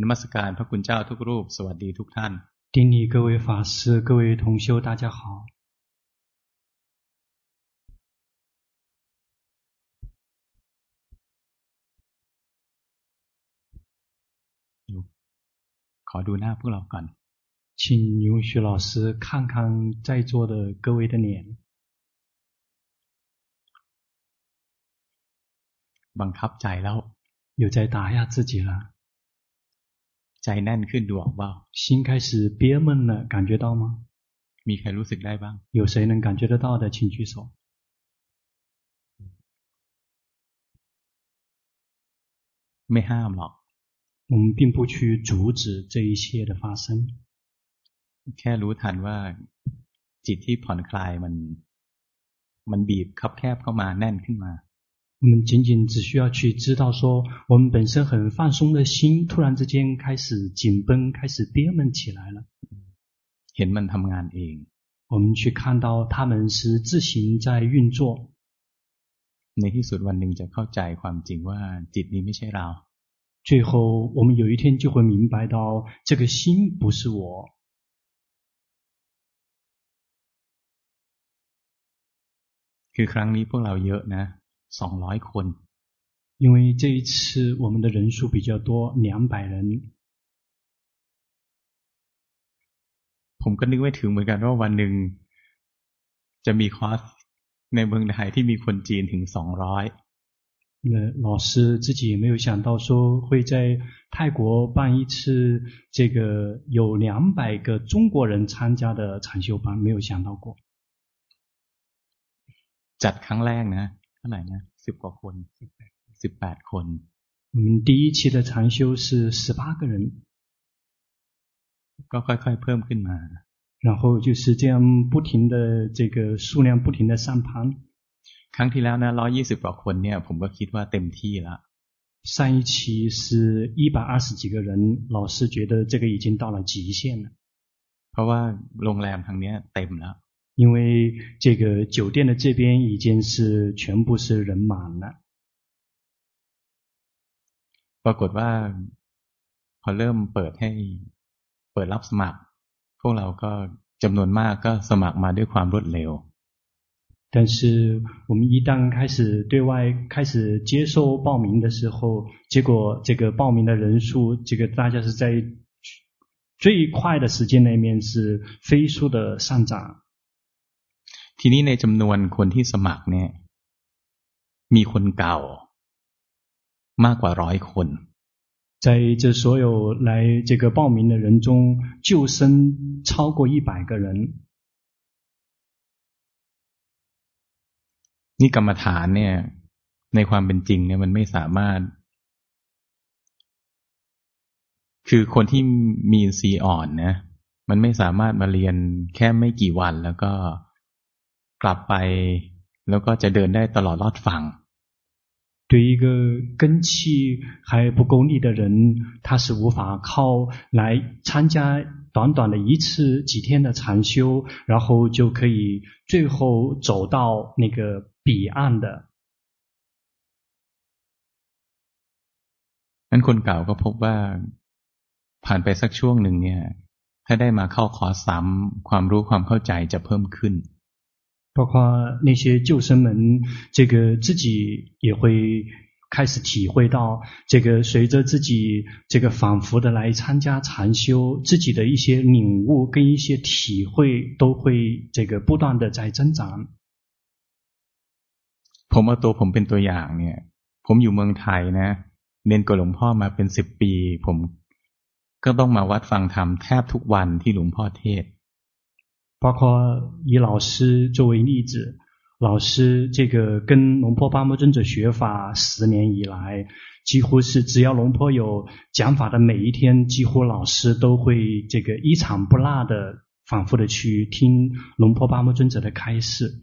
นมัสการพระคุณเจ้าทุกรูป สวัสดีทุกท่าน顶礼各位法师各位同修大家好ขอดูหน้าพวกเราก่อน请允许老师看看在座的各位的脸บังคับใจแล้ว有在打压自己了 ใจแน่นขึ้นดูออกบ้า心开始憋闷了感觉到吗มีใครรู้สึกได้บ้าง有谁能感觉得到的请举手ไม่ห้ามหรอก我们并不去阻止这一切的发生แค่รู้ทันว่าจิตที่ผ่อนคลายมันมันบีบคับแคบเข้ามาแน่นขึ้นมา 我们仅仅只需要去知道说，我们本身很放松的心，突然之间开始紧绷，开始憋闷起来了。เห็นมันทำงานเอง我们去看到他们是自行在运作。ในที่สุดวันหนึ่งจะเข้าใจความจริงว่าจิตนี้ไม่ใช่เรา最后，我们有一天就会明白到，这个心不是我。คือครั้งนี้พวกเราเยอะนะ สองร้อยคน因为这一次我们的人数比较多，两百人。ผมก็นึกไม่ถึงเหมือนกันว่าวันหนึ่งจะมีคอร์สในเมืองไทยที่มีคนจีนถึงสองร้อย那老师自己也没有想到说会在泰国办一次这个有两百个中国人参加的禅修班，没有想到过。จัดครั้งแรกนะ เท่าไหร่นะสิบกว่าคนสิบแปดคน我们第一期的禅修是十八个人ก็ค่อยๆเพิ่มขึ้นมา然后就是这样不停的这个数量不停的上攀ครั้งที่แล้วนะร้อยี่สิบกว่าคนเนี่ยผมก็คิดว่าเต็มที่แล้ว上一期是一百二十几个人老师觉得这个已经到了极限了เพราะว่าโรงแรมทางนี้เต็มแล้ว 因为这个酒店的这边已经是全部是人满了。ปรากฏว่าพอเริ่มเปิดให้เปิดรับสมัคร พวกเราก็จำนวนมากก็สมัครมาด้วยความรวดเร็ว。但是我们一旦开始对外开始接受报名的时候，结果这个报名的人数，这个大家是在最快的时间内面是飞速的上涨。 ทีนี้ในจำนวนคนที่สมัครเนี่ย มีคนเก่ามากกว่าร้อยคน在这所有来这个报名的人中，旧生超过一百个人。นี่กรรมฐานเนี่ย ในความเป็นจริงเนี่ยมันไม่สามารถ คือคนที่มีสีอ่อนนะมันไม่สามารถมาเรียนแค่ไม่กี่วันแล้วก็ กลับไปแล้วก็จะเดินได้ตลอดรอดฝั่ง对一个根气还不够力的人，他是无法靠来参加短短的一次几天的禅修，然后就可以最后走到那个彼岸的。นั้นคนเก่าก็พบว่าผ่านไปสักช่วงหนึ่งเนี่ย ถ้าได้มาเข้าคอร์สซ้ำความรู้ความเข้าใจจะเพิ่มขึ้น 包括那些旧生们，这个自己也会开始体会到，这个随着自己这个反复的来参加禅修，自己的一些领悟跟一些体会都会这个不断的在增长。ผมเอาตัวผมเป็นตัวอย่างเนี่ยผมอยู่เมืองไทยนะเรียนกับหลวงพ่อมาเป็นสิบปีผมก็ต้องมาวัดฟังธรรมแทบทุกวันที่หลวงพ่อเทศ 包括以老师作为例子，老师这个跟龙坡巴摩尊者学法十年以来，几乎是只要龙坡有讲法的每一天，几乎老师都会这个一场不落的反复的去听龙坡巴摩尊者的开示。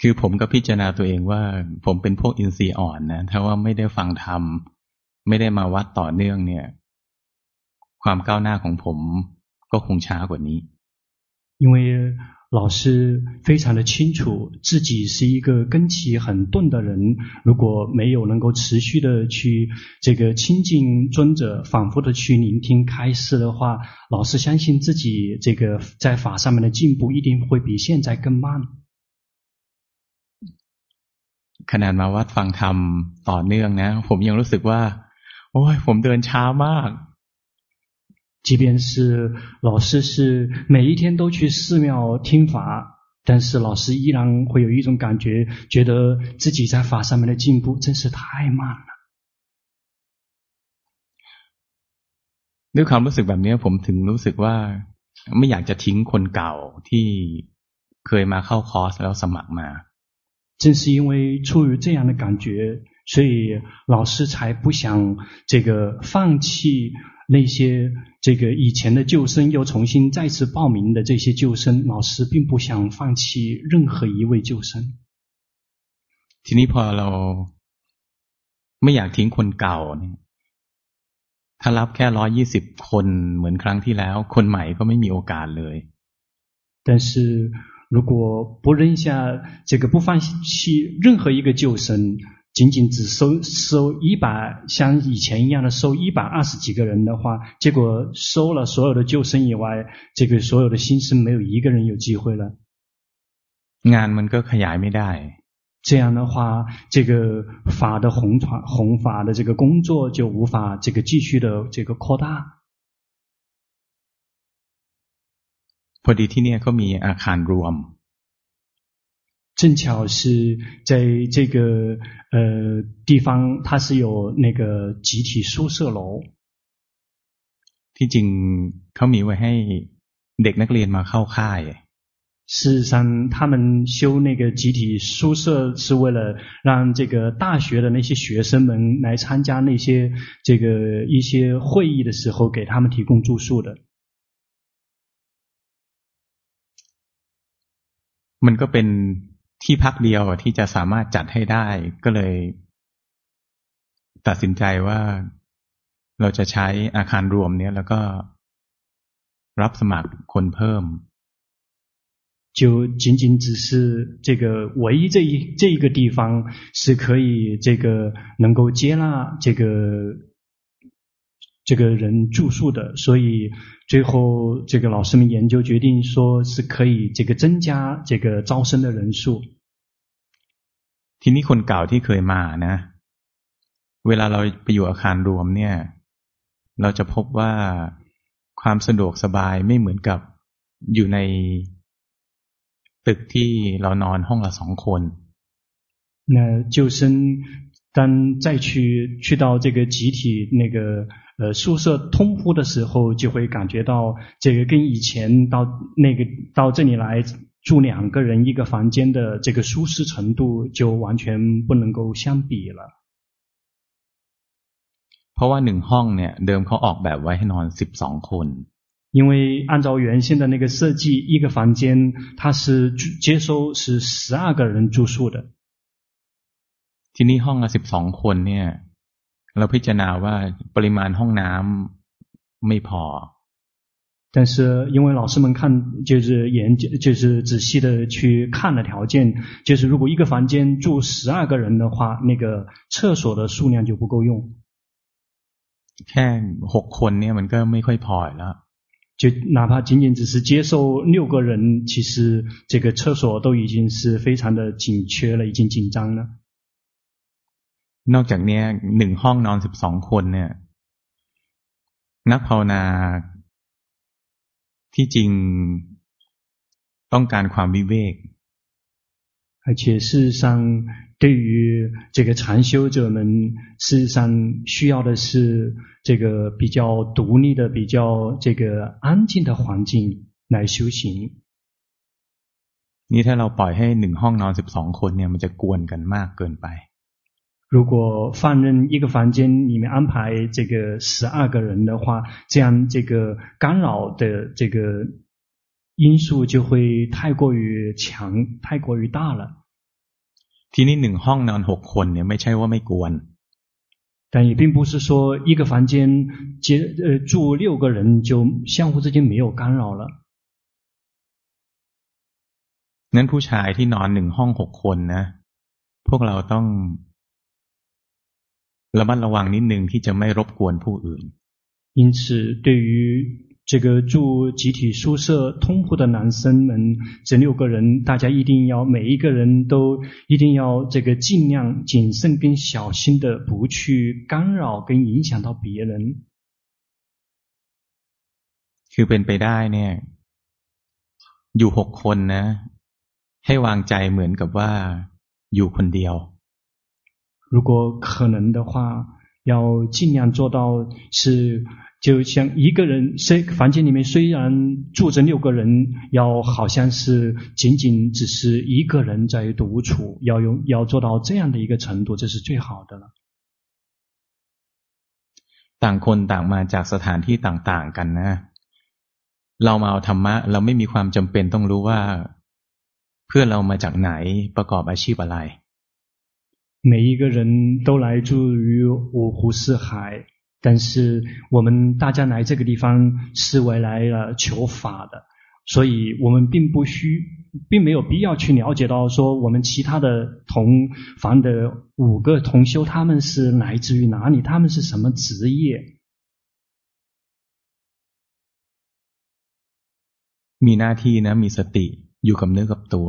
คือผมก็พิจารณาตัวเองว่าผมเป็นพวกอินทรีย์อ่อนนะถ้าว่าไม่ได้ฟังธรรมไม่ได้มาวัดต่อเนื่องเนี่ยความก้าวหน้าของผมก็คงช้ากว่านี้ 因为 老师非常的清楚自己是一个根基很钝的人，如果没有能够持续的去这个亲近尊者，反复的去聆听开示的话，老师相信自己这个在法上面的进步一定会比现在更慢。ขนาดมาวัดฟังธรรมต่อเนื่องนะผมยังรู้สึกว่าโอ้ยผมเดินช้ามาก 即便是老师是每一天都去寺庙听法，但是老师依然会有一种感觉，觉得自己在法上面的进步真是太慢了。ด้วยความรู้สึกแบบนี้ผมถึงรู้สึกว่าไม่อยากจะทิ้งคนเก่าที่เคยมาเข้าคอร์สแล้วสมัครมา。正是因为出于这样的感觉，所以老师才不想这个放弃。那些 这个以前的旧生又重新再次报名的这些旧生，老师并不想放弃任何一位旧生。ทีนี้พอเราไม่อยากทิ้งคนเก่าเนี่ยถ้ารับแค่ร้อยยี่สิบคนเหมือนครั้งที่แล้ว คนใหม่ก็ไม่มีโอกาสเลย。但是如果不扔下这个不放弃任何一个旧生。 仅仅只收收一百，像以前一样的收一百二十几个人的话，结果收了所有的旧生以外，这个所有的新生没有一个人有机会了。งานมันก็ขยายไม่ได้。这样的话，这个法的弘传、弘法的这个工作就无法这个继续的这个扩大。พอดีที่นี่เขามีอาคารรวม。 正巧是在这个呃地方，它是有那个集体宿舍楼。ที่จริงเขามีไว้ให้เด็กนักเรียนมาเข้าค่าย。事实上，他们修那个集体宿舍是为了让这个大学的那些学生们来参加那些这个一些会议的时候，给他们提供住宿的。มันก็เป็น ที่พักเดียวที่จะสามารถจัดให้ได้ก็เลยตัดสินใจว่าเราจะใช้อาคารรวมเนี้ยแล้วก็รับสมัครคนเพิ่ม就仅仅只是这个唯一这一这一个地方是可以这个能够接纳这个 这个人住宿的，所以最后这个老师们研究决定说是可以这个增加这个招生的人数。ทีนี้คนเก่าที่เคยมานะ เวลาเราไปอยู่อาคารรวมเนี่ย เราจะพบว่าความสะดวกสบายไม่เหมือนกับอยู่ในตึกที่เรานอนห้องละสองคน那旧生当再去去到这个集体那个 呃宿舍通铺的时候，就会感觉到这个跟以前到那个到这里来。住两个人一个房间的这个舒适程度就完全不能够相比了。เพราะว่าหนึ่งห้องเนี่ยเดิมเขาออกแบบไว้ให้นอนสิบสองคน。因为按照原先的那个设计，一个房间它是接收是十二个人住宿的。ทีนี้ห้องละสิบสองคนเนี่ย เราพิจารณาว่าปริมาณห้องน้ำไม่พอ。但是因为老师们看就是研究就是仔细的去看了条件，就是如果一个房间住十二个人的话，那个厕所的数量就不够用。แค่หกคนเนี่ยมันก็ไม่ค่อยพอ了。就哪怕仅仅只是接受六个人，其实这个厕所都已经是非常的紧缺了，已经紧张了。 นอกจากนี้หนึ่งห้องนอนสิบสองคนเนี่ยนักภาวนาที่จริงต้องการความวิเวก而且事实上，对于这个禅修者们，事实上需要的是这个比较独立的、比较这个安静的环境来修行。นี่ถ้าเราปล่อยให้หนึ่งห้องนอนสิบสองคนเนี่ยมันจะกวนกันมากเกินไป 如果放任一个房间里面安排这个十二个人的话，这样这个干扰的这个因素就会太过于强，太过于大了。ทีนี้หนึ่งห้องนอนหกคนเนี่ยไม่ใช่ว่าไม่กวน，但也并不是说一个房间接呃住六个人就相互之间没有干扰了。 นั้นผู้ชายที่นอนหนึ่งห้องหกคนนะ พวกเราต้อง ระมัดระวังนิดนึงที่จะไม่รบกวนผู้อื่น因此对于这个住集体宿舍通铺的男生们，这六个人，大家一定要每一个人都一定要这个尽量谨慎跟小心的，不去干扰跟影响到别人。คือเป็นไปได้เนี่ยอยู่หกคนนะให้วางใจเหมือนกับว่าอยู่คนเดียว 如果可能的话，要尽量做到是。就像一个人，虽房间里面虽然住着六个人，要好像是仅仅只是一个人在独处，要用要做到这样的一个程度，这是最好的了。ต่างคนต่างมาจากสถานที่ต่างๆกันนะเรามาเอาธรรมะเราไม่มีความจำเป็นต้องรู้ว่าเพื่อนเรามาจากไหนประกอบอาชีพอะไร 每一个人都来自于五湖四海。但是我们大家来这个地方是为来了求法的，所以我们并不需，并没有必要去了解到说我们其他的同房的五个同修他们是来自于哪里，他们是什么职业。มีหน้าที่นะมีสติอยู่กับเนื้อกับตัว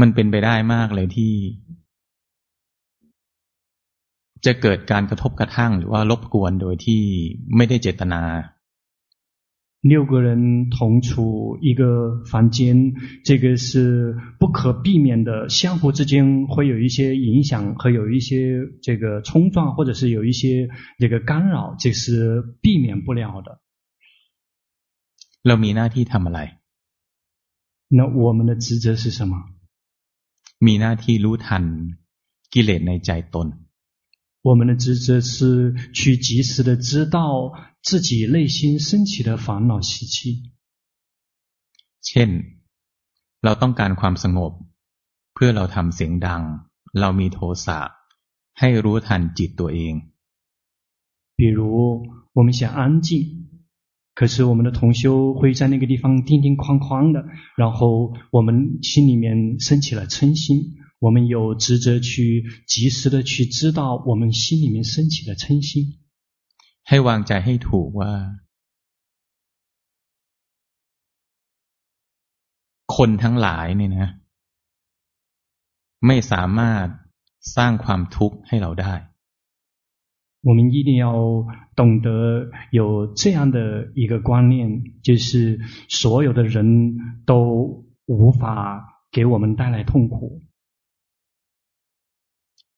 มันเป็นไปได้มากเลยที่ จะเกิดการกระทบกระทั่ง หรือว่ารบกวนโดยที่ไม่ได้เจตนา六个人同处一个房间，这个是不可避免的，相互之间会有一些影响，和有一些这个冲撞，或者是有一些这个干扰，这是避免不了的。เรามีหน้าที่ทำอะไร那我们的职责是什么？ มีหน้าที่รู้ทันกิเลสในใจตน。我们的职责是去及时的知道自己内心升起的烦恼习气。เช่นเราต้องการความสงบเพื่อเราทำเสียงดังเรามีโทสะให้รู้ทันจิตตัวเอง比如我们想安静 可是我们的同修会在那个地方叮叮哐哐的然后我们心里面升起了嗔心我们有职责去及时的去知道我们心里面升起的嗔心。ให้วางใจให้ถูกว่า คนทั้งหลายเนี่ยนะ ไม่สามารถสร้างความทุกข์ให้เราได้我们一定要 懂得有这样的一个观念，就是所有的人都无法给我们带来痛苦。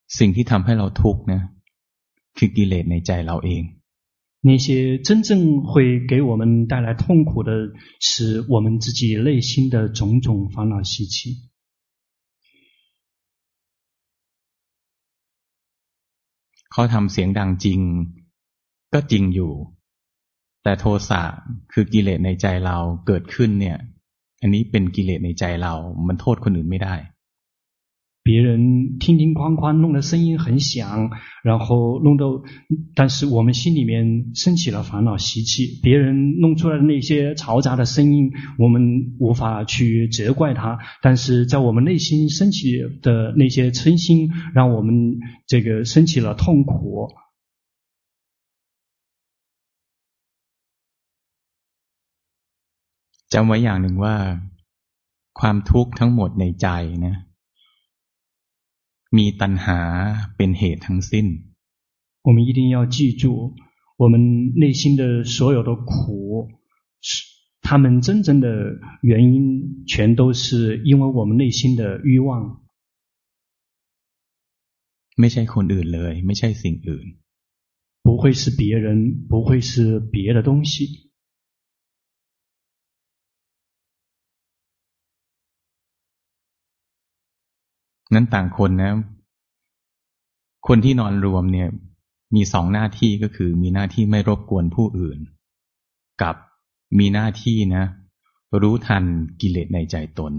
สิ่งที่ทำให้เราทุกข์นะคือกิเลสในใจเราเอง那些真正会给我们带来痛苦的，是我们自己内心的种种烦恼习气。เขาทำเสียงดังจริง ก็จริงอยู่ แต่โทสะคือกิเลสในใจเราเกิดขึ้นเนี่ย อันนี้เป็นกิเลสในใจเรา มันโทษคนอื่นไม่ได้别人叮叮哐哐弄的声音很响，然后弄到，但是我们心里面升起了烦恼习气。别人弄出来的那些嘈杂的声音，我们无法去责怪他，但是在我们内心升起的那些嗔心，让我们这个升起了痛苦。 จำไว้อย่างหนึ่งว่าความทุกข์ทั้งหมดในใจนะมีตัณหาเป็นเหตุทั้งสิ้น我们一定要记住，我们内心的所有的苦，是他们真正的原因，全都是因为我们内心的欲望。ไม่ใช่คนอื่นเลย ไม่ใช่สิ่งอื่น不会是别人，不会是别的东西。 นั้นต่างคนนะ คนที่นอนรวมเนี่ย มีสองหน้าที่ก็คือ มีหน้าที่ไม่รบกวนผู้อื่น กับมีหน้าที่นะ รู้ทันกิเลสในใจตน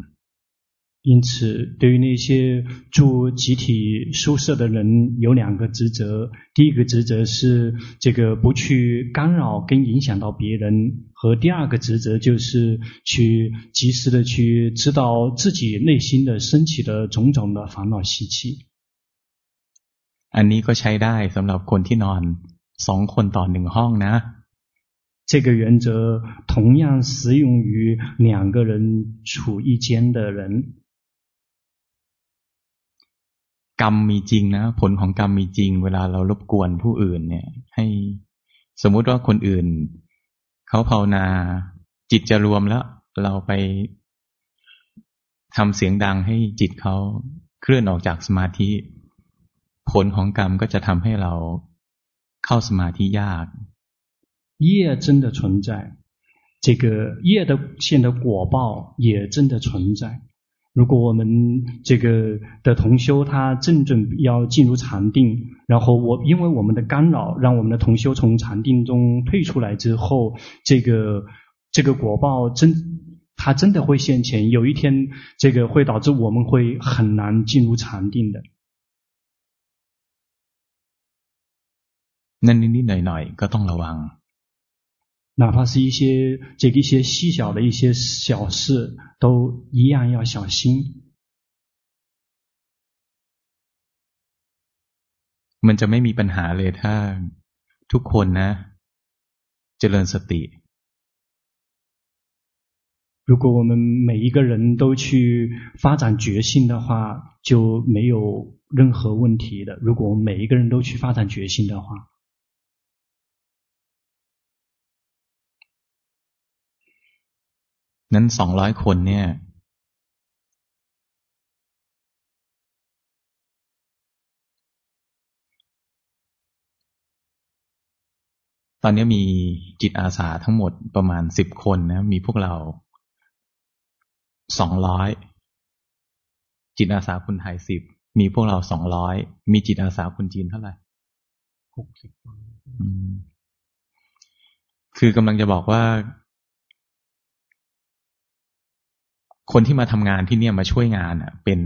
因此，对于那些住集体宿舍的人，有两个职责。第一个职责是这个不去干扰跟影响到别人，和第二个职责就是去及时的去知道自己内心的升起的种种的烦恼习气。อันนี้ก็ใช้ได้สำหรับคนที่นอนสองคนต่อหนึ่งห้องนะ。这个原则同样适用于两个人处一间的人。 กรรมมีจริงนะผลของกรรมมีจริง เวลาเรารบกวนผู้อื่น เนี่ย ให้สมมุติว่าคนอื่นเขาภาวนา จิตจะรวมแล้ว เราไปทำเสียงดังให้จิตเขาเคลื่อนออกจากสมาธิ ผลของกรรมก็จะทำให้เราเข้าสมาธิยาก业真的存在，这个业的现的果报也真的存在。 如果我们这个的同修他正准要进入禅定，然后我因为我们的干扰，让我们的同修从禅定中退出来之后，这个这个果报真，他真的会现前。有一天，这个会导致我们会很难进入禅定的。那你你奶奶个当老王。哪怕是一些这个一些细小的一些小事，都一样要小心。มันจะไม่มีปัญหาเลยถ้าทุกคนนะเจริญสติ。如果我们每一个人都去发展觉性的话，就没有任何问题的。如果我们每一个人都去发展觉性的话。 นั้นสองร้อยคนเนี่ย ตอนนี้มีจิตอาสาทั้งหมดประมาณสิบคนนะ มีพวกเราสองร้อยจิตอาสาคนไทยสิบมีพวกเราสองร้อยมีจิตอาสาคนจีนเท่าไหร่หกสิบคือกำลังจะบอกว่า คนที่มาทำงานที่เนี่ยมาช่วยงานอ่ะ เป็น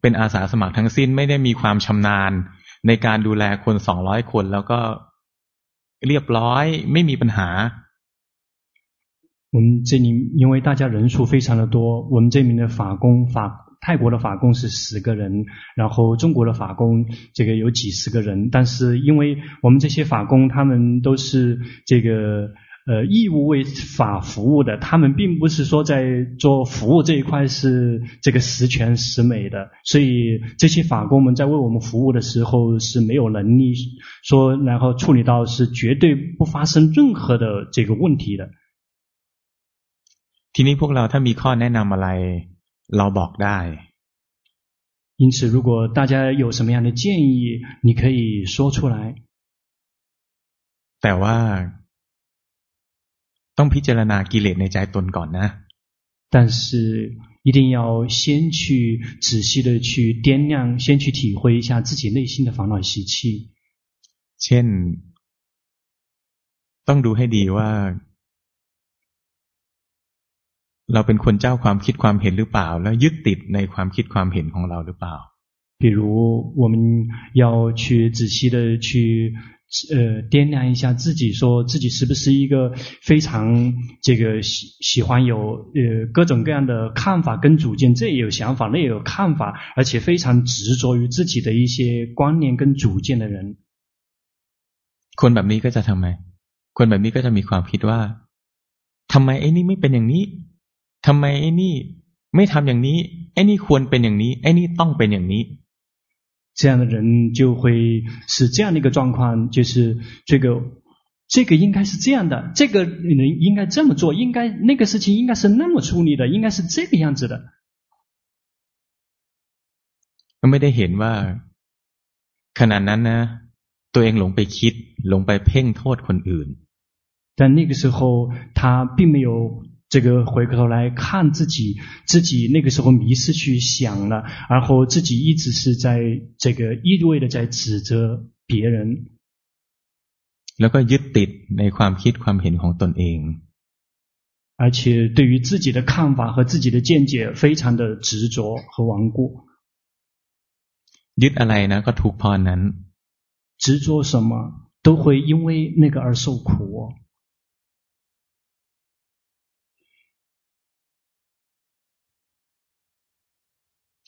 เป็นอาสาสมัครทั้งสิ้นไม่ได้มีความชำนาญในการดูแลคนสองร้อยคน แล้วก็เรียบร้อยไม่มีปัญหา我们这里因为大家人数非常的多，我们这里的法工法泰国的法工是十个人，然后中国的法工这个有几十个人，但是因为我们这些法工他们都是这个。 呃，义务为法服务的，他们并不是说在做服务这一块是这个十全十美的，所以这些法工们在为我们服务的时候是没有能力说，然后处理到是绝对不发生任何的这个问题的。ทีนี้พวกเราถ้ามีข้อแนะนำอะไรเราบอกได้。因此，如果大家有什么样的建议，你可以说出来。แต่ว่า ต้องพิจารณากิเลสในใจตนก่อนนะ但是一定要先去仔细的去掂量，先去体会一下自己内心的烦恼习气。เช่น ต้องดูให้ดีว่า เราเป็นคนเจ้าความคิดความเห็นหรือเปล่า แล้วยึดติดในความคิดความเห็นของเราหรือเปล่า比如我们要去仔细的去。 呃，掂量一下自己，说自己是不是一个非常这个喜喜欢有呃各种各样的看法跟主见，这也有想法，那也有看法，而且非常执着于自己的一些观念跟主见的人。คนแบบนี้ก็จะทำไมคนแบบนี้ก็จะมีความคิดว่าทำไมไอ้นี่ไม่เป็นอย่างนี้ทำไมไอ้นี่ไม่ทำอย่างนี้ไอ้นี่ควรเป็นอย่างนี้ไอ้นี่ต้องเป็นอย่างนี้ 这样的人就会是这样的一个状况，就是这个这个应该是这样的，这个人应该这么做，应该那个事情应该是那么处理的，应该是这个样子的。ไม่ได้เห็นว่าขณะนั้นนะตัวเองหลงไปคิดหลงไปเพ่งโทษคนอื่น但那个时候他并没有 这个回过头来看自己，自己那个时候迷失去想了，然后自己一直是在这个一味的在指责别人，แล้วก็ยึดติดในความคิดความเห็นของตนเอง，而且对于自己的看法和自己的见解非常的执着和顽固。ยึดอะไรนะก็ทุกข์พอนั้น，执着什么都会因为那个而受苦。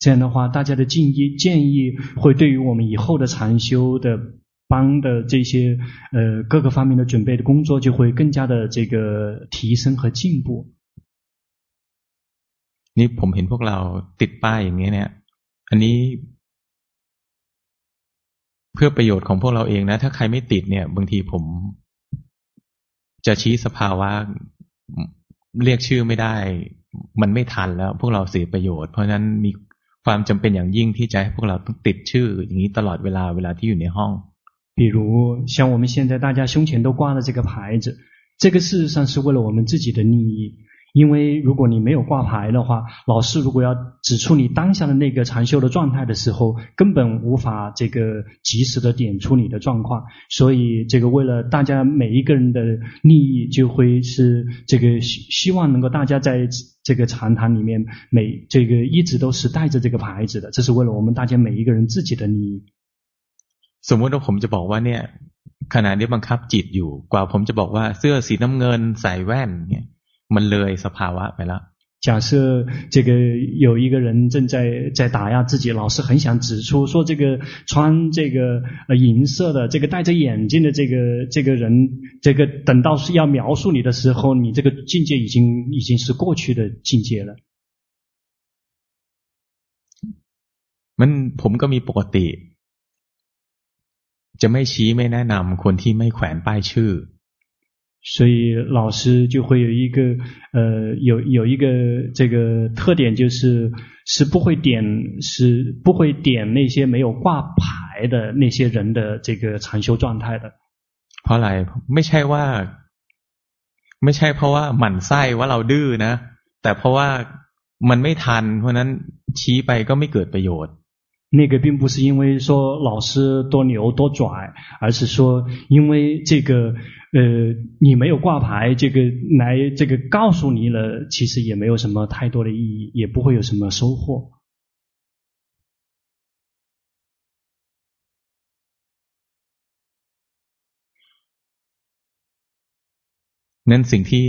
这样的话，大家的建议建议会对于我们以后的禅修的班的这些呃各个方面的准备的工作就会更加的这个提升和进步。นี่ผมเห็นพวกเราติดป้ายอย่างนี้เนี่ยอันนี้เพื่อประโยชน์ของพวกเราเองนะถ้าใครไม่ติดเนี่ยบางทีผมจะชี้สภาวะเรียกชื่อไม่ได้ มันไม่ทันแล้ว พวกเราเสียประโยชน์ เพราะฉะนั้นมี ความจำเป็นอย่างยิ่งที่จะให้พวกเราต้องติดชื่ออย่างนี้ตลอดเวลาเวลาที่อยู่ในห้อง比如像我们现在大家胸前都挂了这个牌子，这个事实上是为了我们自己的利益。 因为如果你没有挂牌的话，老师如果要指出你当下的那个禅修的状态的时候，根本无法这个及时的点出你的状况。所以，这个为了大家每一个人的利益，就会是这个希希望能够大家在这个禅堂里面每这个一直都是带着这个牌子的，这是为了我们大家每一个人自己的利益。สมมติว่าผมจะบอกว่าเนี่ยขณะนี้บังคับจิตอยู่กว่าผมจะบอกว่าเสื้อสีน้ำเงินใส่แว่นเนี่ย มันเลยสภาวะไปแล้ว假设这个有一个人正在在打压自己，老师很想指出说，这个穿这个呃银色的、这个戴着眼镜的这个这个人，这个等到是要描述你的时候，你这个境界已经已经是过去的境界了。มันผมก็มีปกติจะไม่ชี้ไม่แนะนำคนที่ไม่แขวนป้ายชื่อ 所以老师就会有一个呃有有一个这个特点，就是是不会点是不会点那些没有挂牌的那些人的这个禅修状态的。เพราะอะไรไม่ใช่ว่าไม่ใช่เพราะว่าหมั่นไส้ว่าเราดื้อนะแต่เพราะว่ามันไม่ทันเพราะนั้นชี้ไปก็ไม่เกิดประโยชน์那个并不是因为说老师多牛多拽，而是说因为这个 呃你没有挂牌，这个来这个告诉你了，其实也没有什么太多的意义，也不会有什么收获。那สิ่งที่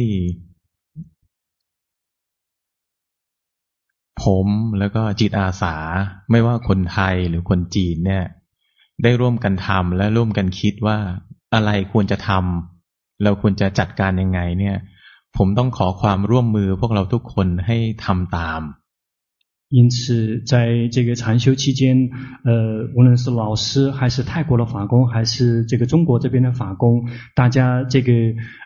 ผมแล้วก็จิตอาสาไม่ว่าคนไทยหรือคนจีนเนี่ยได้ร่วมกันทำและร่วมกันคิดว่าอะไรควรจะทำ เราควรจะจัดการยังไงเนี่ยผมต้องขอความร่วมมือพวกเราทุกคนให้ทำตาม因此，在这个禅修期间，呃，无论是老师，还是泰国的法工，还是这个中国这边的法工，大家这个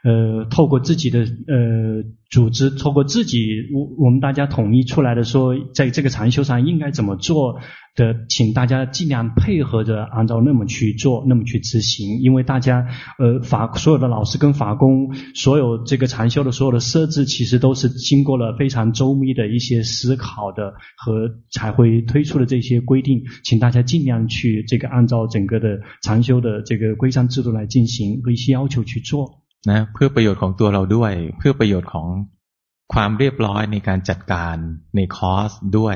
呃，透过自己的呃组织，透过自己，我我们大家统一出来的说，在这个禅修上应该怎么做。 的，请大家尽量配合着按照那么去做，那么去执行，因为大家呃法所有的老师跟法工，所有这个禅修的所有的设置，其实都是经过了非常周密的一些思考的和才会推出的这些规定，请大家尽量去这个按照整个的禅修的这个规章制度来进行和一些要求去做。那เพื่อประโยชน์ของตัวเราด้วยเพื่อประโยชน์ของความเรียบร้อยในการจัดการในคอร์สด้วย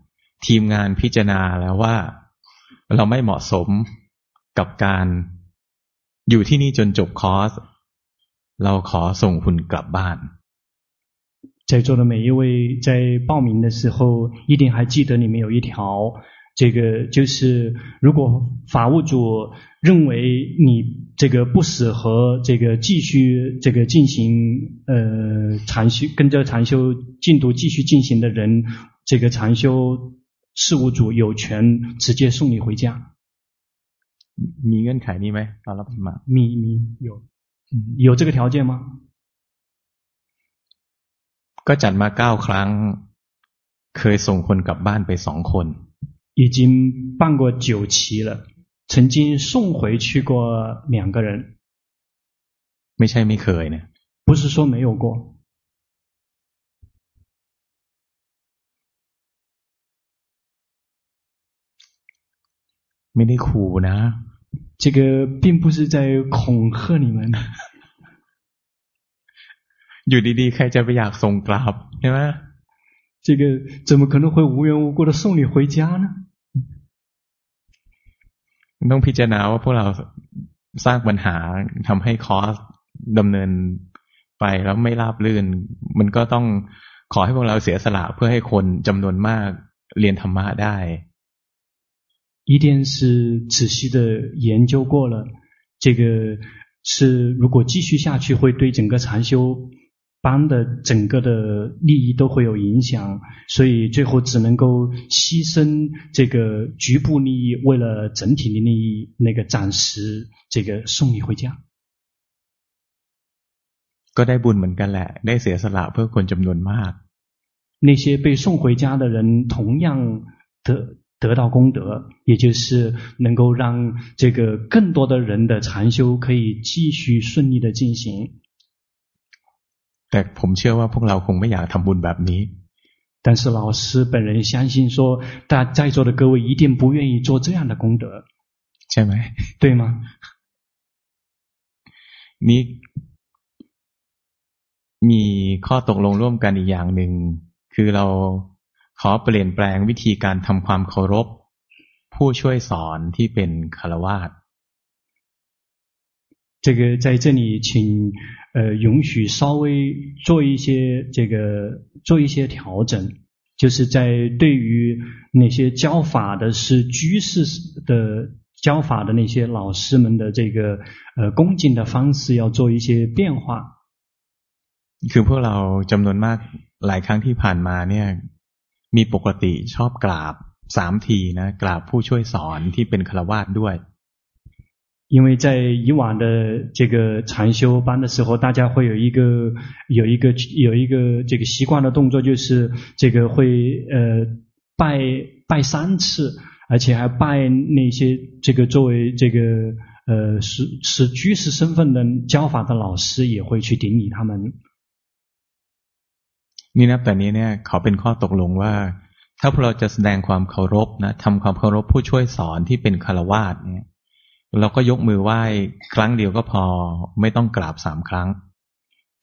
ทีมงานพิจารณาแล้วว่าเราไม่เหมาะสมกับการอยู่ที่นี่จนจบคอร์สเราขอส่งคุณกลับบ้าน在座的每一位在报名的时候，一定还记得里面有一条，这个就是如果法务组认为你这个不适合这个继续这个进行呃禅修，跟着禅修进度继续进行的人，这个禅修 事务组有权直接送你回家。มีเงื่อนไขนี้ไหมตอนรับมา มีมี有有这个条件吗？ก็จัดมาเก้าครั้ง เคยส่งคนกลับบ้านไปสองคน已经办过九期了，曾经送回去过两个人。ไม่ใช่ไม่เคยนะ不是说没有过。 ไม่ได้ขู่นะ这个并不是在恐吓你们。อยู่ดีๆใครจะไปอยากส่งกลับใช่ไหม这个怎么可能会无缘无故的送你回家呢？ต้องพิจารณาว่าพวกเราสร้างปัญหาทำให้คอร์สดำเนินไปแล้วไม่ราบรื่น มันก็ต้องขอให้พวกเราเสียสละเพื่อให้คนจำนวนมากเรียนธรรมะได้ 一定是仔细的研究过了，这个是如果继续下去，会对整个禅修班的整个的利益都会有影响，所以最后只能够牺牲这个局部利益，为了整体的利益，那个暂时这个送你回家。ก็ได้บุญเหมือนกันแหละได้เสียสละเพื่อคนจำนวนมาก那些被送回家的人同样的。 得到功德，也就是能够让这个更多的人的禅修可以继续顺利的进行。但ผมเชื่อว่าพวกเราคงไม่อยากทำบุญแบบนี้。但是老师本人相信说，大在座的各位一定不愿意做这样的功德，ใช่ไหม？对吗？มีมีข้อตกลงร่วมกันอีกอย่างหนึ่งคือเรา ขอเปลี่ยนแปลงวิธีการทำความเคารพผู้ช่วยสอนที่เป็นคารวาส这个在这里请呃允许稍微做一些这个做一些调整，就是在对于那些教法的是居士的教法的那些老师们的这个呃恭敬的方式要做一些变化。คือพวกเราจำนวนมากหลายครั้งที่ผ่านมาเนี่ย มีปกติชอบกราบสามทีนะกราบผู้ช่วยสอนที่เป็นฆราวาสด้วย因为在以往的这个禅修班的时候，大家会有一个有一个有一个这个习惯的动作，就是这个会呃拜拜三次，而且还拜那些这个作为这个呃是是居士身份的教法的老师，也会去顶礼他们。 นี่นับแต่นี้เนี่ยเขาเป็นข้อตกลงว่า ถ้าพวกเราจะแสดงความเคารพนะทำความเคารพผู้ช่วยสอนที่เป็นคารวาสเนี่ยเราก็ยกมือไหว้ครั้งเดียวก็พอไม่ต้องกราบสามครั้ง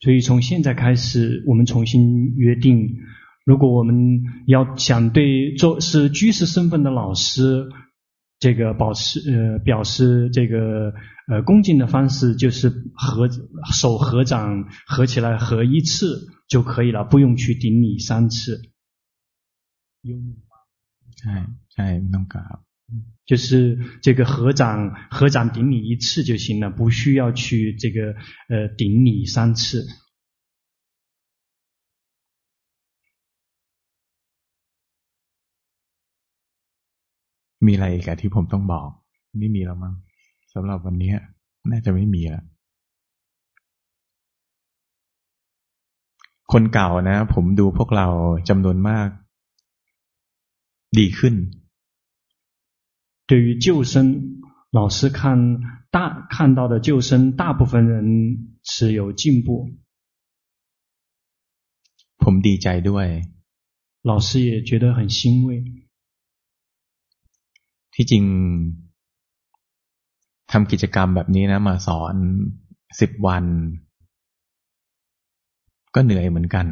所以从现在开始，我们重新约定，如果我们要想对做是居士身份的老师， 这个保持呃表示这个呃恭敬的方式，就是合手合掌合起来合一次。就可以了，不用去顶礼三次。有哎哎，弄个，就是这个合掌合掌顶礼一次就行了，不需要去这个呃顶礼三次。 มีอะไรอีกที่ผมต้องบอกไม่มีแล้วมั้งสำหรับวันนี้น่าจะไม่มีแล้วคนเก่านะผมดูพวกเราจำนวนมาก ดีขึ้น对于旧生老师看大看到的旧生大部分人是有进步ผมดีใจด้วย老师也觉得很欣慰 ที่จริงทำกิจกรรมแบบนี้นะมาสอนสิบวันก็เหนื่อยเหมือนกัน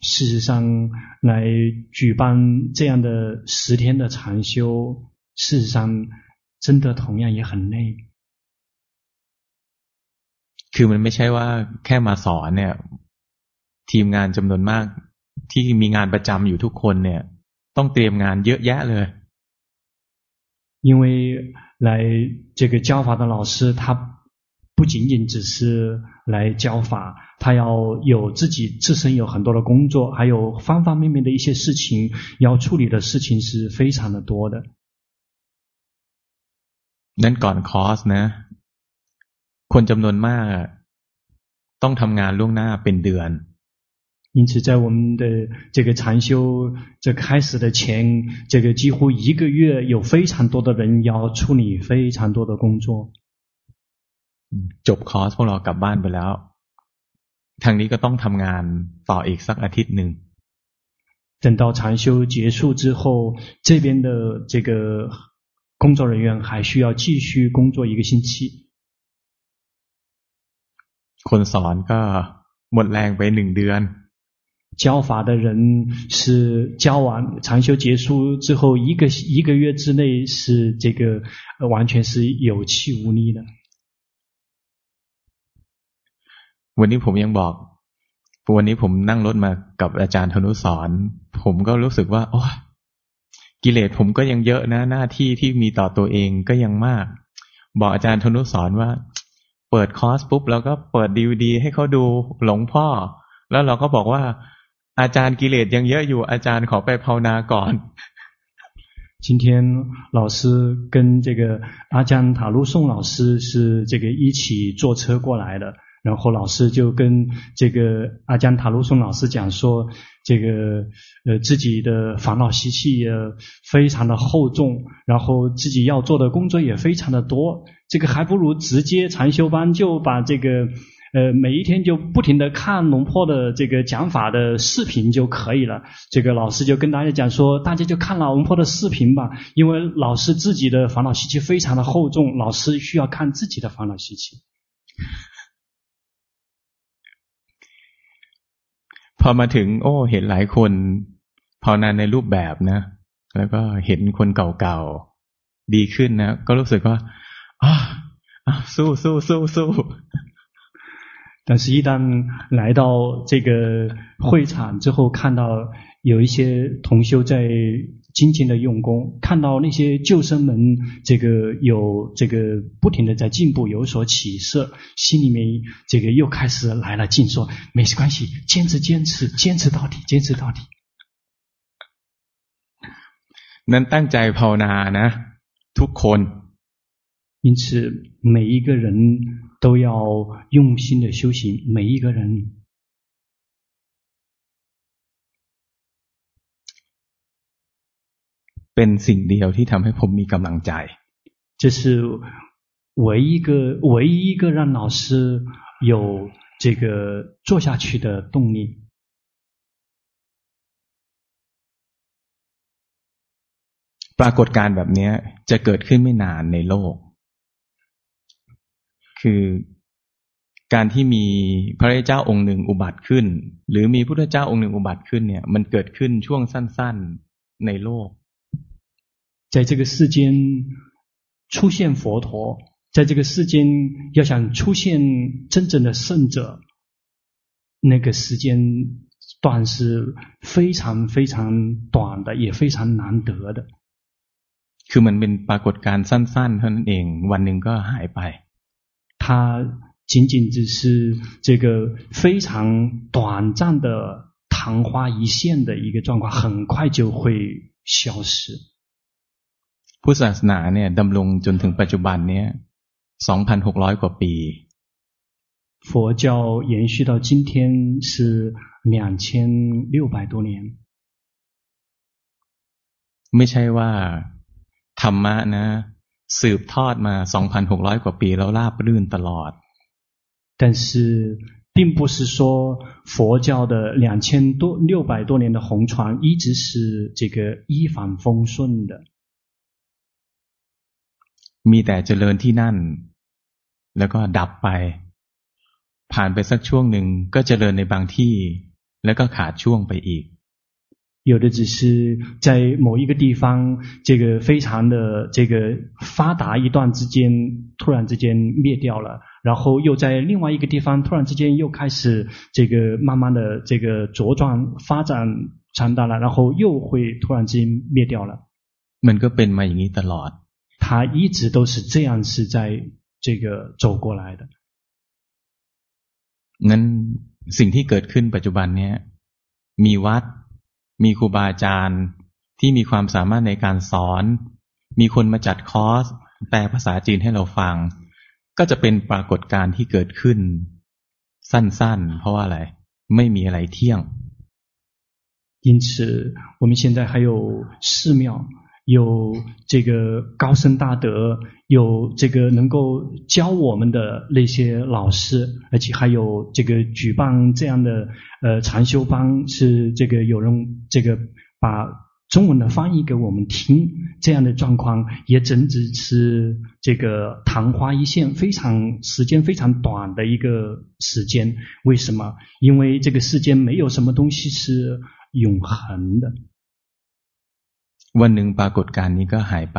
事实上，来举办这样的十天的禅修，事实上真的同样也很累。คือมันไม่ใช่ว่าแค่มาสอนเนี่ย ทีมงานจำนวนมาก ที่มีงานประจำอยู่ทุกคนเนี่ย ต้องเตรียมงานเยอะแยะเลย 因为来这个教法的老师，他不仅仅只是来教法，他要有自己自身有很多的工作，还有方方面面的一些事情要处理的事情是非常的多的。นั้นก่อนคอร์สนะคนจำนวนมากต้องทำงานล่วงหน้าเป็นเดือน 因此，在我们的这个禅修这开始的前，这个几乎一个月，有非常多的人要处理非常多的工作。จบคอร์สพวกเรากลับบ้านไปแล้วทางนี้ก็ต้องทำงานต่ออีกสักอาทิตย์หนึ่ง等到禅修结束之后，这边的这个工作人员还需要继续工作一个星期。คนสอนก็หมดแรงไปหนึ่งเดือน 教法的人是教完禅修结束之后一个一个月之内是这个完全是有气无力的。วันนี้ผมยังบอกวันนี้ผมนั่งรถมากับอาจารย์ธนุสรผมก็รู้สึกว่าโอ้กิเลสผมก็ยังเยอะนะหน้าที่ที่มีต่อตัวเองก็ยังมาก บอกอาจารย์ธนุสรว่า เปิดคอร์สปุ๊บแล้วก็เปิดดีวดีให้เขาดูหลงพ่อ แล้วเราก็บอกว่า อาจารย์กิเลสยังเยอะอยู่อาจารย์ขอไปภาวนาก่อน今天老师跟这个阿江塔路宋老师是这个一起坐车过来的，然后老师就跟这个阿江塔路宋老师讲说，这个呃自己的烦恼习气也非常的厚重，然后自己要做的工作也非常的多，这个还不如直接禅修班就把这个。 呃，每一天就不停的看龙坡的这个讲法的视频就可以了。这个老师就跟大家讲说，大家就看龙坡的视频吧，因为老师自己的烦恼习气非常的厚重，老师需要看自己的烦恼习气。พอมาถึงโอ้เห็นหลายคนภาวนาในรูปแบบนะแล้วก็เห็นคนเก่าๆดีขึ้นนะก็รู้สึกว่าอ่าสู้สู้สู้สู้ 但是，一旦来到这个会场之后，看到有一些同修在精进的用功，看到那些旧生们这个有这个不停的在进步，有所起色，心里面这个又开始来了劲，说没关系，坚持坚持，坚持到底，坚持到底。能ตั้งใจภาวนานะทุกคน。因此，每一个人 都要用心的修行。每一个人，เป็นสิ่งเดียวที่ทำให้ผมมีกำลังใจ。这是唯一一个唯一一个让老师有这个做下去的动力。ปรากฏการณ์แบบนี้จะเกิดขึ้นไม่นานในโลก คือการที่มีพระเจ้าองค์หนึ่งอุบัติขึ้น หรือมีพุทธเจ้าองค์หนึ่งอุบัติขึ้นเนี่ยมันเกิดขึ้นช่วงสั้นๆในโลก在这个世间出现佛陀，在这个世间要想出现真正的圣者，那个时间段是非常非常短的，也非常难得的。คือมันเป็นปรากฏการณ์สั้นๆเท่านั้นเอง วันหนึ่งก็หายไป 它仅仅只是这个非常短暂的昙花一现的一个状况，很快就会消失。พุทธศาสนาเนี่ยดำรงจนถึงปัจจุบันเนี่ยสองพันหกร้อยกว่าปี。佛教延续到今天是两千六百多年。ไม่ใช่ว่าธรรมะนะ สืบทอดมาสองพันหกร้อยกว่าปีแล้วราบรื่นตลอด但是并不是说佛教的两千多六百多年的红传一直是这个一帆风顺的。มีแต่เจริญที่นั่นแล้วก็ดับไปผ่านไปสักช่วงหนึ่งก็เจริญในบางที่ แล้วก็ขาดช่วงไปอีก 有的只是在某一个地方，这个非常的这个发达一段之间，突然之间灭掉了，然后又在另外一个地方，突然之间又开始这个慢慢的这个茁壮发展长大了，然后又会突然之间灭掉了。มันก็เป็นมาอย่างนี้ตลอด。他一直都是这样是在这个走过来的。งั้นสิ่งที่เกิดขึ้นปัจจุบันเนี้ยมีวัด มีครูบาอาจารย์ที่มีความสามารถในการสอน มีคนมาจัดคอร์สแปลภาษาจีนให้เราฟัง ก็จะเป็นปรากฏการณ์ที่เกิดขึ้น สั้นๆ เพราะว่าอะไร ไม่มีอะไรเที่ยง因此我们现在还有寺庙有这个高僧大德， 有这个能够教我们的那些老师，而且还有这个举办这样的呃禅修班，是这个有人这个把中文的翻译给我们听，这样的状况也仅只是这个昙花一现，非常时间非常短的一个时间。为什么？因为这个世间没有什么东西是永恒的。วันหนึ่งปรากฏการณ์นี้ก็หายไป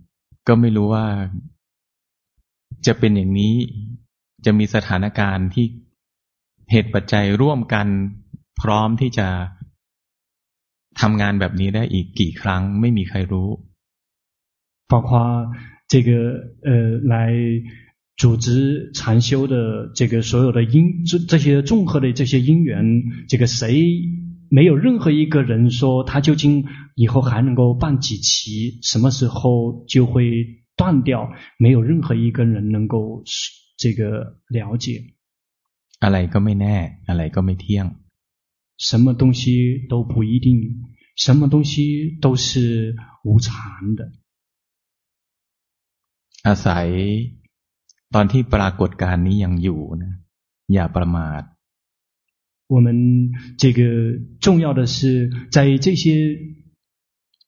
ก็ไม่รู้ว่าจะเป็นอย่างนี้จะมีสถานการณ์ที่เหตุปัจจัยร่วมกันพร้อมที่จะทำงานแบบนี้ได้อีกกี่ครั้ง ไม่มีใครรู้包括这个呃来组织禅修的这个所有的因这这些综合的这些因缘，这个谁？ 没有任何一个人说他究竟以后还能够办几期，什么时候就会断掉？没有任何一个人能够这个了解。อะไรก็ไม่แน่อะไรก็ไม่เที่ยง。什么东西都不一定，什么东西都是无常的。อาศัยตอนที่ปรากฏการณ์นี้ยังอยู่นะอย่าประมาท 我们这个重要的是，在这些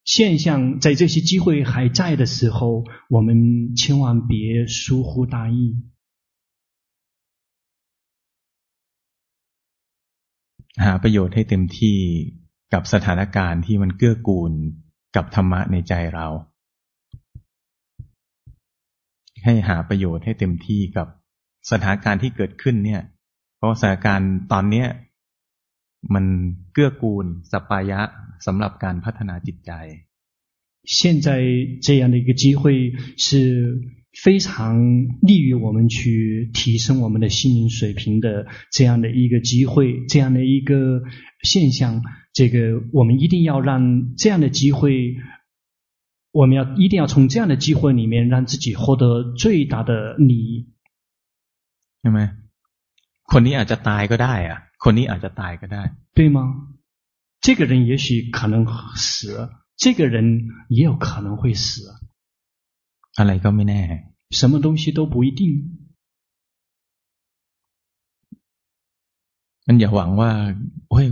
现象、在这些机会还在的时候，我们千万别疏忽大意。หาประโยชน์ให้เต็มที่กับสถานการณ์ที่มันเกื้อกูลกับธรรมะในใจเรา ให้หาประโยชน์ให้เต็มที่กับสถานการณ์ที่เกิดขึ้นเนี่ย เพราะสถานการณ์ตอนเนี้ย มันเกื้อกูลสปายะสำหรับการพัฒนาจิตใจ现在这样的一个机会是非常利于我们去提升我们的心灵水平的这样的一个机会，这样的一个现象。这个我们一定要让这样的机会，我们要一定要从这样的机会里面让自己获得最大的利益。系咪？คนนี้อาจจะตายก็ได้อะ คนนี้อาจจะตายก็ได้对吗？这个人也许可能死，这个人也有可能会死。อะไรก็ไม่แน่什么东西都不一定。มันอย่าหวังว่าโอ้ย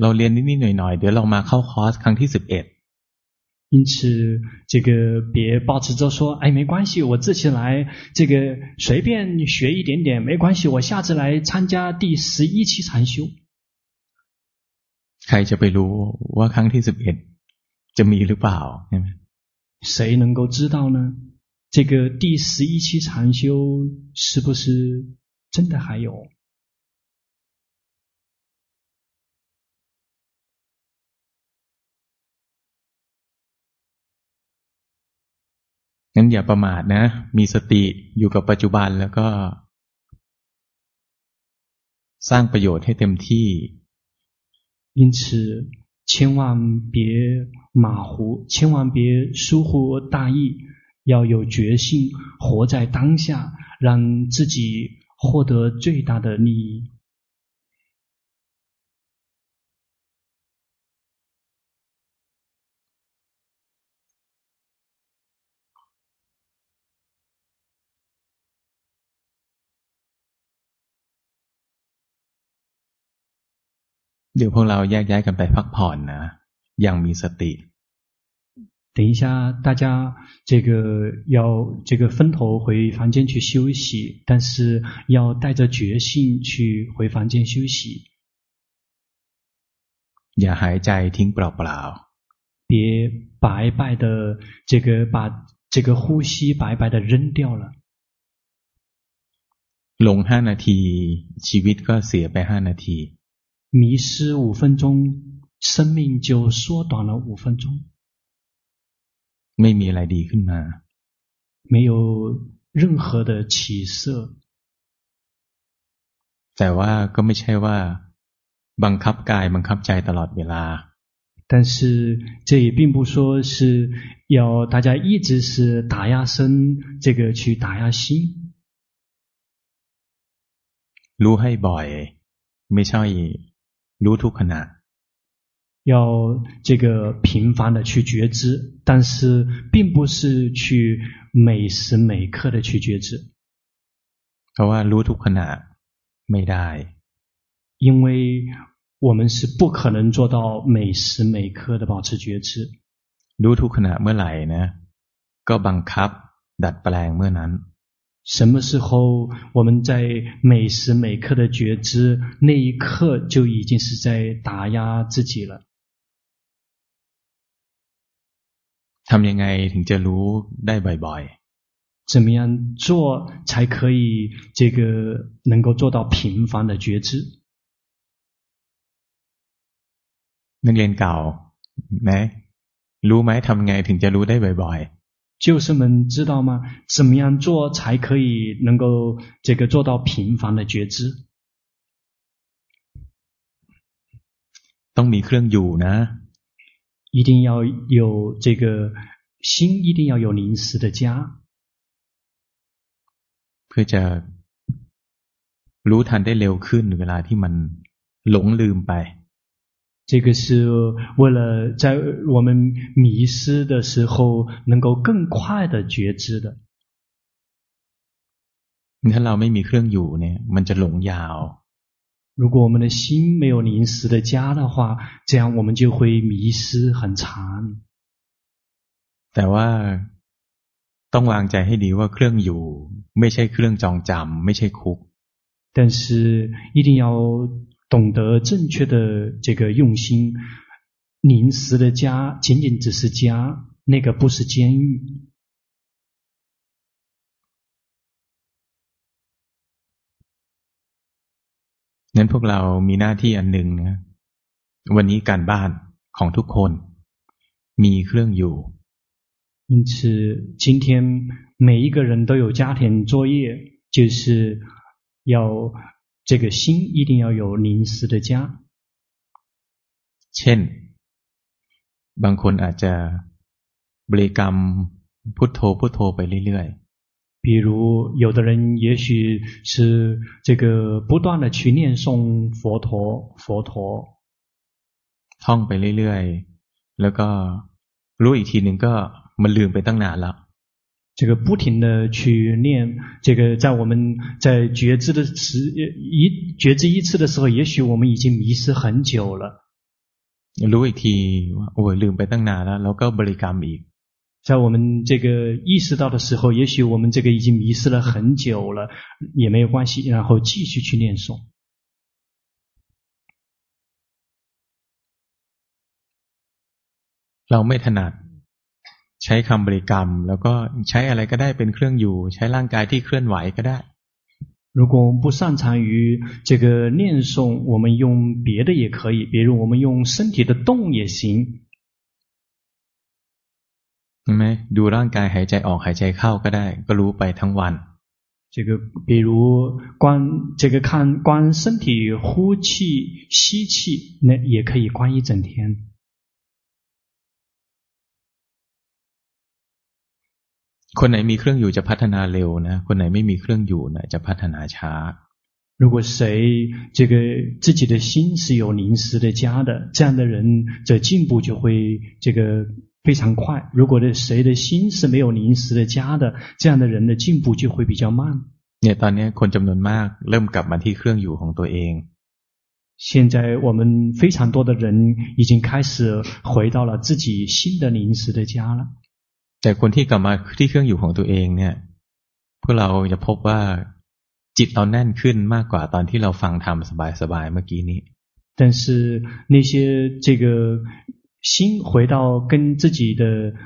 เราเรียนนิดๆหน่อยๆเดี๋ยวเรามาเข้าคอร์สครั้งที่สิบเอ็ด 因此，这个别抱持着说，哎，没关系，我这次来，这个随便学一点点，没关系，我下次来参加第十一期禅修。ใครจะไปรู้ว่าครั้งที่สิบเอ็ดจะมีหรือเปล่าใช่ไหม谁能够知道呢？这个第十一期禅修是不是真的还有？ งั้นอย่าประมาทนะ มีสติอยู่กับปัจจุบันแล้วก็สร้างประโยชน์ให้เต็มที่因此千万别马虎，千万别疏忽大意，要有决心，活在当下，让自己获得最大的利益。 เดี๋ยวพวกเราแยกย้ายกันไปพักผ่อนนะอย่างมีสติ等一下，大家这个要这个分头回房间去休息，但是要带着决心去回房间休息。อย่าหายใจทิ้งเปล่าๆ别白白的这个把这个呼吸白白的扔掉了。หลงห้านาทีชีวิตก็เสียไปห้านาที 迷失五分钟，生命就缩短了五分钟。ไม่มีอะไรดีขึ้นมา没有任何的起色แต่ว่าก็ไม่ใช่ว่าบังคับกายบังคับใจตลอดเวลา但是这也并不说是要大家一直是打压身，这个去打压心。รู้ให้บ่อยไม่ใช่ รู้ทุกขณะ要这个频繁的去觉知，但是并不是去每时每刻的去觉知。เพราะว่ารู้ทุกขณะไม่ได้，因为我们是不可能做到每时每刻的保持觉知。รู้ทุกขณะเมื่อไหร่呢？ก็บังคับดัดแปลงเมื่อนั้น。 什么时候我们在每时每刻的觉知，那一刻就已经是在打压自己了。ทำยังไงถึงจะรู้ได้บ่อยๆ怎么样做才可以这个能够做到频繁的觉知นักเรียนเก่าไหมรู้ไหมทำยังไงถึงจะรู้ได้บ่อยๆ 旧生们知道吗怎么样做才可以能够这个做到频繁的觉知ต้องมีเครื่องอยู่นะ一定要有这个心，一定要有临时的家，เพื่อจะรู้ทันได้เร็วขึ้นเวลาที่มันหลงลืมไป。 这个是为了在我们迷失的时候，能够更快的觉知的。ถ้าเราไม่มีเครื่องอยู่เนี่ยมันจะหลงยาว如果我们的心没有临时的家的话，这样我们就会迷失很长。แต่ว่าต้องวางใจให้ดีว่าเครื่องอยู่ไม่ใช่เครื่องจองจำไม่ใช่คุก。但是一定要 懂得正确的这个用心，临时的家仅仅只是家，那个不是监狱。งั้นพวกเรามีหน้าที่อันหนึ่งนะวันนี้การบ้านของทุกคนมีเครื่องอยู่因此今天每一个人都有家庭作业就是要 这个心一定要有临时的家เช่นบางคนอาจจะบริกรรมพุทโธพุทโธไปเรื่อย比如，有的人也许是这个不断的去念诵佛陀，佛陀，ท่องไปเรื่อยๆแล้วก็รู้อีกทีหนึ่งก็มันลืมไปตั้งนานแล้ว 这个不停的去念，这个在我们在觉知的时一觉知一次的时候，也许我们已经迷失很久了。รู้อีกทีโอ้ยลืมไปตั้งนานแล้วแล้วก็บริกรรมอีก在我们这个意识到的时候，也许我们这个已经迷失了很久了，也没有关系，然后继续去念诵。เราไม่ถนัด ใช้คำบริกรรมแล้วก็ใช้อะไรก็ได้เป็นเครื่องอยู่ใช้ร่างกายที่เคลื่อนไหวก็ได้如果我们不擅长于这个念诵，我们用别的也可以，比如我们用身体的动也行。ใช่ไหมดูร่างกายหายใจออกหายใจเข้าก็ได้ ก็รู้ไปทั้งวัน这个比如观这个看观身体呼气吸气，那也可以观一整天。 คนไหนมีเครื่องอยู่จะพัฒนาเร็วนะคนไหนไม่มีเครื่องอยู่นะจะพัฒนาช้า如果谁这个自己的心是有临时的家的，这样的人的进步就会这个。非常快。如果的谁的心是没有临时的家的，这样的人的进步就会比较慢。เนี่ยตอนนี้คนจำนวนมากเริ่มกลับมาที่เครื่องอยู่ของตัวเอง。 现在我们非常多的人已经开始回到了自己新的临时的家了。 แต่คนที่กลับมาที่เครื่องอยู่ของตัวเองเนี่ยพวกเราจะพบว่าจิตเราแน่นขึ้นมากกว่าตอนที่เราฟังธรรมสบายๆเมื่อกี้นี้。但是那些这个。心回到跟自己的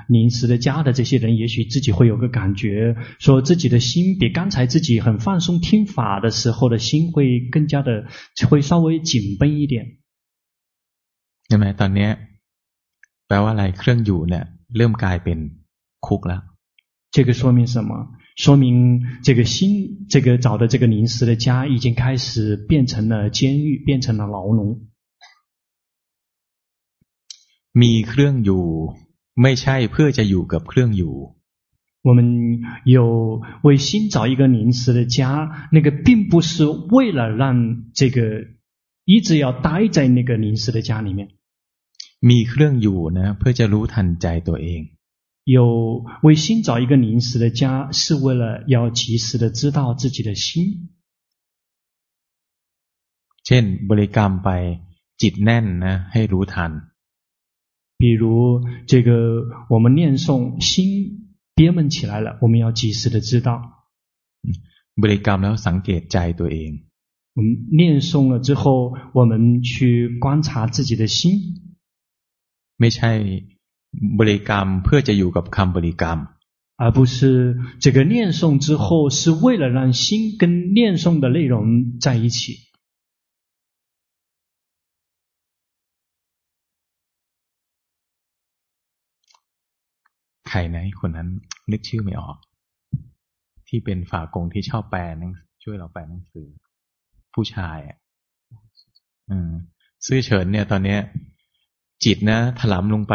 临时的家的这些人，也许自己会有个感觉，说自己的心比刚才自己很放松听法的时候的心会更加的，会稍微紧绷一点。那么，当年แปลว่าอะไรเครื่องอยู่เนี่ยเริ่มกลายเป็น คุก了。这个说明什么？说明这个心，这个找的这个临时的家已经开始变成了监狱，变成了牢笼。มีเครื่องอยู่ไม่ใช่เพื่อจะอยู่กับเครื่องอยู่。我们有为心找一个临时的家，那个并不是为了让这个一直要待在那个临时的家里面。มีเครื่องอยู่นะเพื่อจะรู้ทันใจตัวเอง。 有为心找一个临时的家，是为了要及时的知道自己的心。เช่นบริกรรมไปจิตแน่นนะให้รู้ทัน。比如这个，我们念诵心憋闷起来了，我们要及时的知道。บริกรรมแล้วสังเกตใจตัวเอง。我们念诵了之后，我们去观察自己的心。ไม่ใช่ บริกรรมเพื่อจะอยู่กับคำบริกรรม，而不是这个念诵之后是为了让心跟念诵的内容在一起。ใครนะคนนั้นนึกชื่อไม่ออก ที่เป็นฝากงที่ชอบแปลนังช่วยเราแปลหนังสือ ผู้ชายอ่ะอืมซื่อเฉินเนี่ย ตอนเนี้ย จิตนะถลำลงไป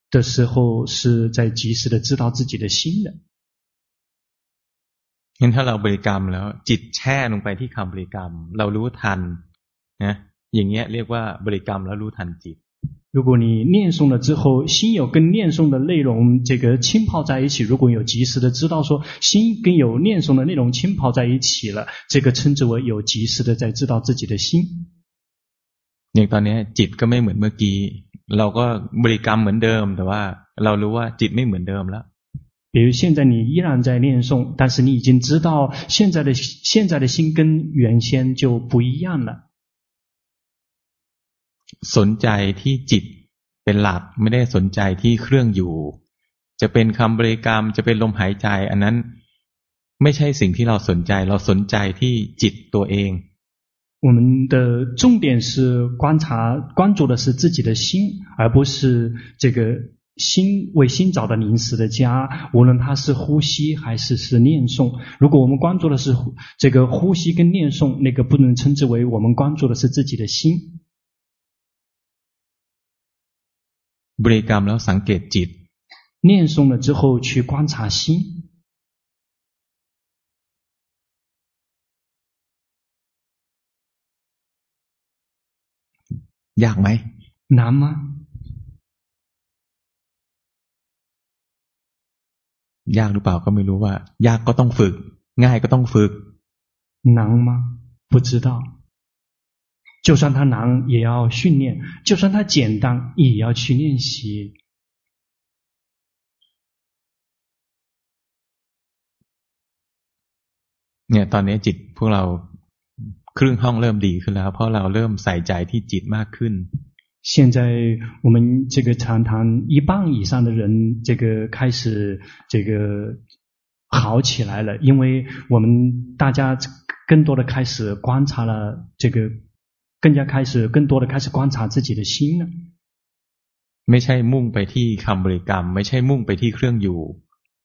的时候是在及时的知道自己的心的。งั้นถ้าเราบริกรรมแล้วจิตแช่ลงไปที่คำบริกรรม เรารู้ทันนะอย่างเงี้ยเรียกว่าบริกรรมแล้วรู้ทันจิต。如果你念诵了之后，心有跟念诵的内容这个浸泡在一起，如果有及时的知道说心跟有念诵的内容浸泡在一起了，这个称之为有及时的在知道自己的心。อย่างตอนนี้จิตก็ไม่เหมือนเมื่อกี้ เราก็บริกรรมเหมือนเดิมแต่ว่าเรารู้ว่าจิตไม่เหมือนเดิมแล้ว。比如现在你依然在念诵，但是你已经知道现在的现在的心跟原先就不一样了。สนใจที่จิตเป็นหลักไม่ได้สนใจที่เครื่องอยู่ จะเป็นคำบริกรรมจะเป็นลมหายใจ อันนั้นไม่ใช่สิ่งที่เราสนใจ เราสนใจที่จิตตัวเอง 我们的重点是观察关注的是自己的心，而不是这个心为心找的临时的家。无论它是呼吸还是是念诵，如果我们关注的是这个呼吸跟念诵，那个不能称之为我们关注的是自己的心。บริกรรมแล้วสังเกตจิต念诵了之后去观察心 ยากไหม难吗ยากหรือเปล่าก็ไม่รู้ว่า ยากก็ต้องฝึก ง่ายก็ต้องฝึก难吗不知道就算它难，也要训练；就算它简单，也要去练习。เนี่ยตอนนี้จิตพวกเรา ครึ่งห้องเริ่มดีขึ้นแล้วเพราะเราเริ่มใส่ใจที่จิตมากขึ้น。现在我们这个禅堂一半以上的人，这个开始这个好起来了，因为我们大家更多的开始观察了这个。更加开始，更多的开始观察自己的心了。ไม่ใช่มุ่งไปที่คำบริกรรมไม่ใช่มุ่งไปที่เครื่องอยู่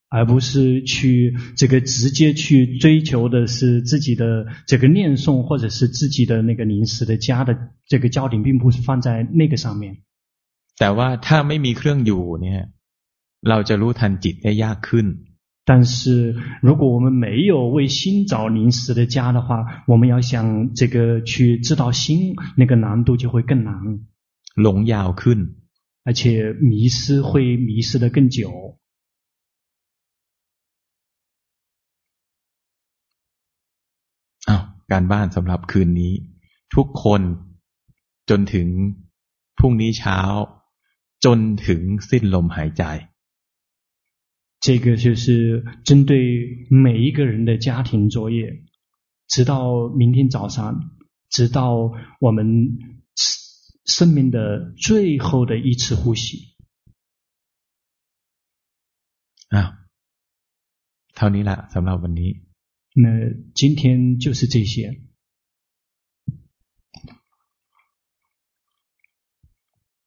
而不是去这个直接去追求的是自己的这个念诵，或者是自己的那个临时的家的这个焦点，并不是放在那个上面。但ว่าถ้าไม่มีเครื่องอยู่เนี่ยเราจะรู้ทันจิตได้ยากขึ้น。但是如果我们没有为心找临时的家的话，我们要想这个去知道心，那个难度就会更难。หลงยาวขึ้น，而且迷失会迷失得更久。 การบ้านสำหรับคืนนี้ ทุกคนจนถึงพรุ่งนี้เช้า จนถึงสิ้นลมหายใจ。这个就是针对每一个人的家庭作业，直到明天早上，直到我们生命的最后的一次呼吸。啊，เท่านี้ละสำหรับวันนี้。 那今天就是这些。